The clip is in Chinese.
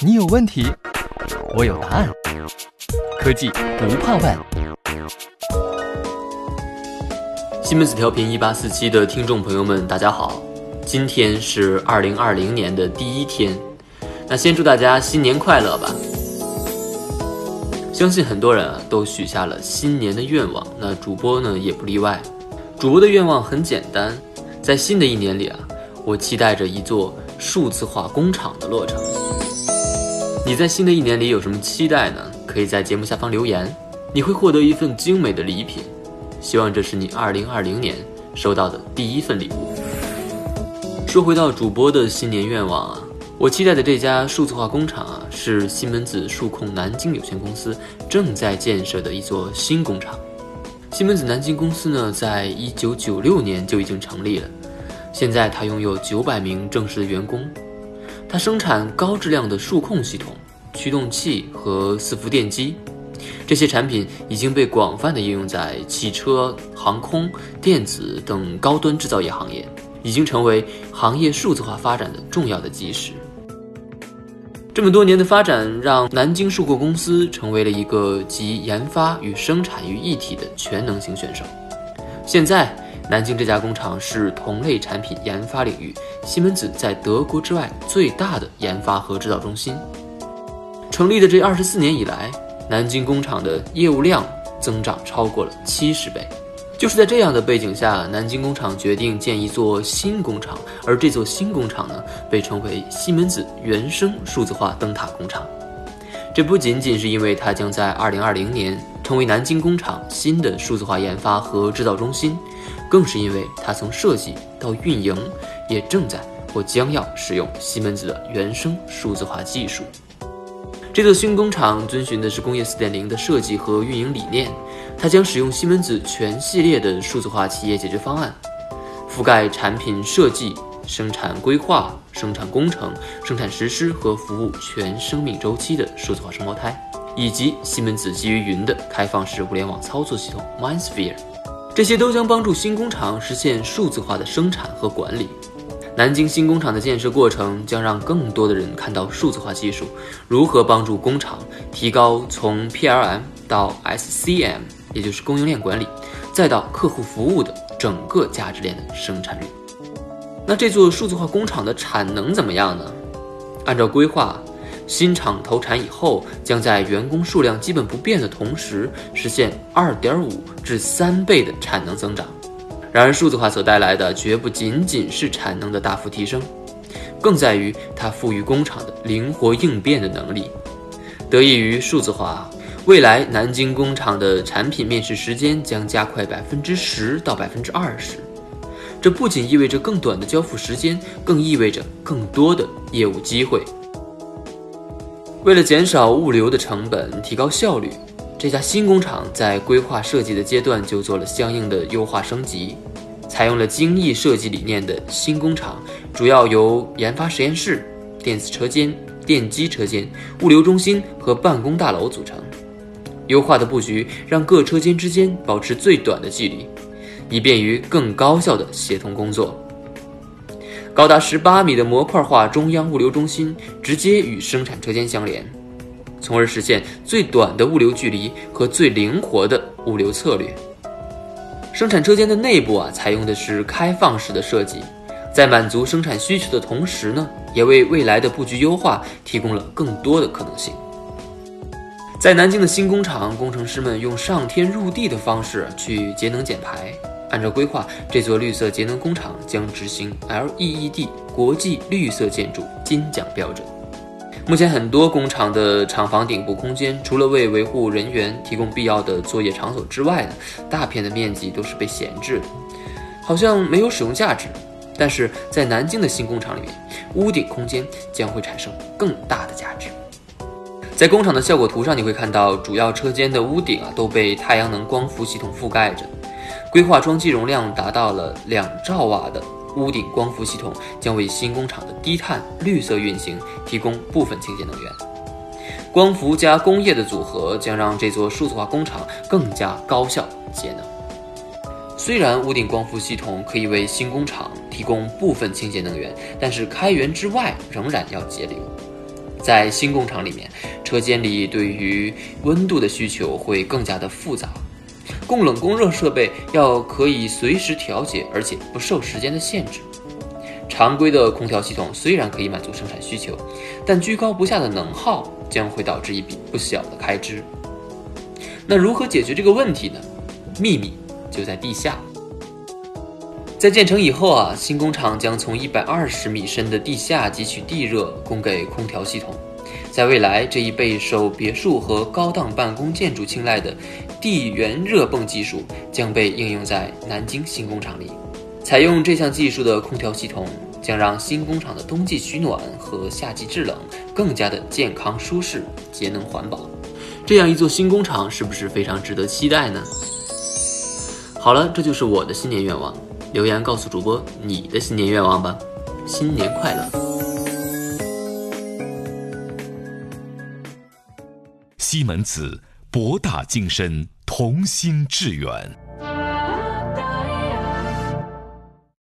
你有问题，我有答案。科技不怕问。西门子调频一八四七的听众朋友们，大家好，今天是二零二零年的第一天，那先祝大家新年快乐吧。相信很多人啊都许下了新年的愿望，那主播呢也不例外。主播的愿望很简单，在新的一年里啊，我期待着一座数字化工厂的落成。你在新的一年里有什么期待呢？可以在节目下方留言，你会获得一份精美的礼品。希望这是你2020年收到的第一份礼物。说回到主播的新年愿望啊。我期待的这家数字化工厂啊，是西门子数控南京有限公司正在建设的一座新工厂。西门子南京公司呢，在一九九六年就已经成立了，现在它拥有九百名正式的员工。它生产高质量的数控系统、驱动器和伺服电机，这些产品已经被广泛的应用在汽车、航空、电子等高端制造业行业，已经成为行业数字化发展的重要的基石。这么多年的发展，让南京数控公司成为了一个集研发与生产于一体的全能型选手。现在，南京这家工厂是同类产品研发领域西门子在德国之外最大的研发和制造中心。成立的这二十四年以来，南京工厂的业务量增长超过了七十倍。就是在这样的背景下，南京工厂决定建一座新工厂，而这座新工厂呢，被称为西门子原生数字化灯塔工厂。这不仅仅是因为它将在2020年成为南京工厂新的数字化研发和制造中心，更是因为它从设计到运营，也正在或将要使用西门子的原生数字化技术。这座新工厂遵循的是工业4.0的设计和运营理念，它将使用西门子全系列的数字化企业解决方案，覆盖产品设计、生产规划、生产工程、生产实施和服务全生命周期的数字化双胞胎，以及西门子基于云的开放式物联网操作系统 MindSphere，这些都将帮助新工厂实现数字化的生产和管理。南京新工厂的建设过程将让更多的人看到数字化技术如何帮助工厂提高从 PLM 到 SCM，也就是供应链管理，再到客户服务的整个价值链的生产率。那这座数字化工厂的产能怎么样呢？按照规划，新厂投产以后，将在员工数量基本不变的同时，实现2.5至3倍的产能增长。然而，数字化所带来的绝不仅仅是产能的大幅提升，更在于它赋予工厂的灵活应变的能力。得益于数字化，未来南京工厂的产品面试时间将加快百分之十到百分之二十。这不仅意味着更短的交付时间，更意味着更多的业务机会。为了减少物流的成本，提高效率。这家新工厂在规划设计的阶段就做了相应的优化升级，采用了精益设计理念的新工厂，主要由研发实验室、电子车间、电机车间、物流中心和办公大楼组成。优化的布局让各车间之间保持最短的距离，以便于更高效的协同工作。高达十八米的模块化中央物流中心直接与生产车间相连。从而实现最短的物流距离和最灵活的物流策略。生产车间的内部啊，采用的是开放式的设计，在满足生产需求的同时呢，也为未来的布局优化提供了更多的可能性。在南京的新工厂，工程师们用上天入地的方式去节能减排。按照规划，这座绿色节能工厂将执行 LEED 国际绿色建筑金奖标准。目前很多工厂的厂房顶部空间，除了为维护人员提供必要的作业场所之外呢，大片的面积都是被闲置的，好像没有使用价值。但是在南京的新工厂里面，屋顶空间将会产生更大的价值。在工厂的效果图上，你会看到主要车间的屋顶啊都被太阳能光伏系统覆盖着，规划装机容量达到了两兆瓦的。屋顶光伏系统将为新工厂的低碳绿色运行提供部分清洁能源。光伏加工业的组合将让这座数字化工厂更加高效节能。虽然屋顶光伏系统可以为新工厂提供部分清洁能源，但是开源之外仍然要节流。在新工厂里面，车间里对于温度的需求会更加的复杂，供冷供热设备要可以随时调节，而且不受时间的限制。常规的空调系统虽然可以满足生产需求，但居高不下的能耗将会导致一笔不小的开支。那如何解决这个问题呢？秘密就在地下。在建成以后啊，新工厂将从一百二十米深的地下汲取地热，供给空调系统。在未来，这一备受别墅和高档办公建筑青睐的地源热泵技术将被应用在南京新工厂里。采用这项技术的空调系统将让新工厂的冬季取暖和夏季制冷更加的健康舒适、节能环保。这样一座新工厂是不是非常值得期待呢？好了，这就是我的新年愿望。留言告诉主播你的新年愿望吧，新年快乐！西门子，博大精深，同心致远。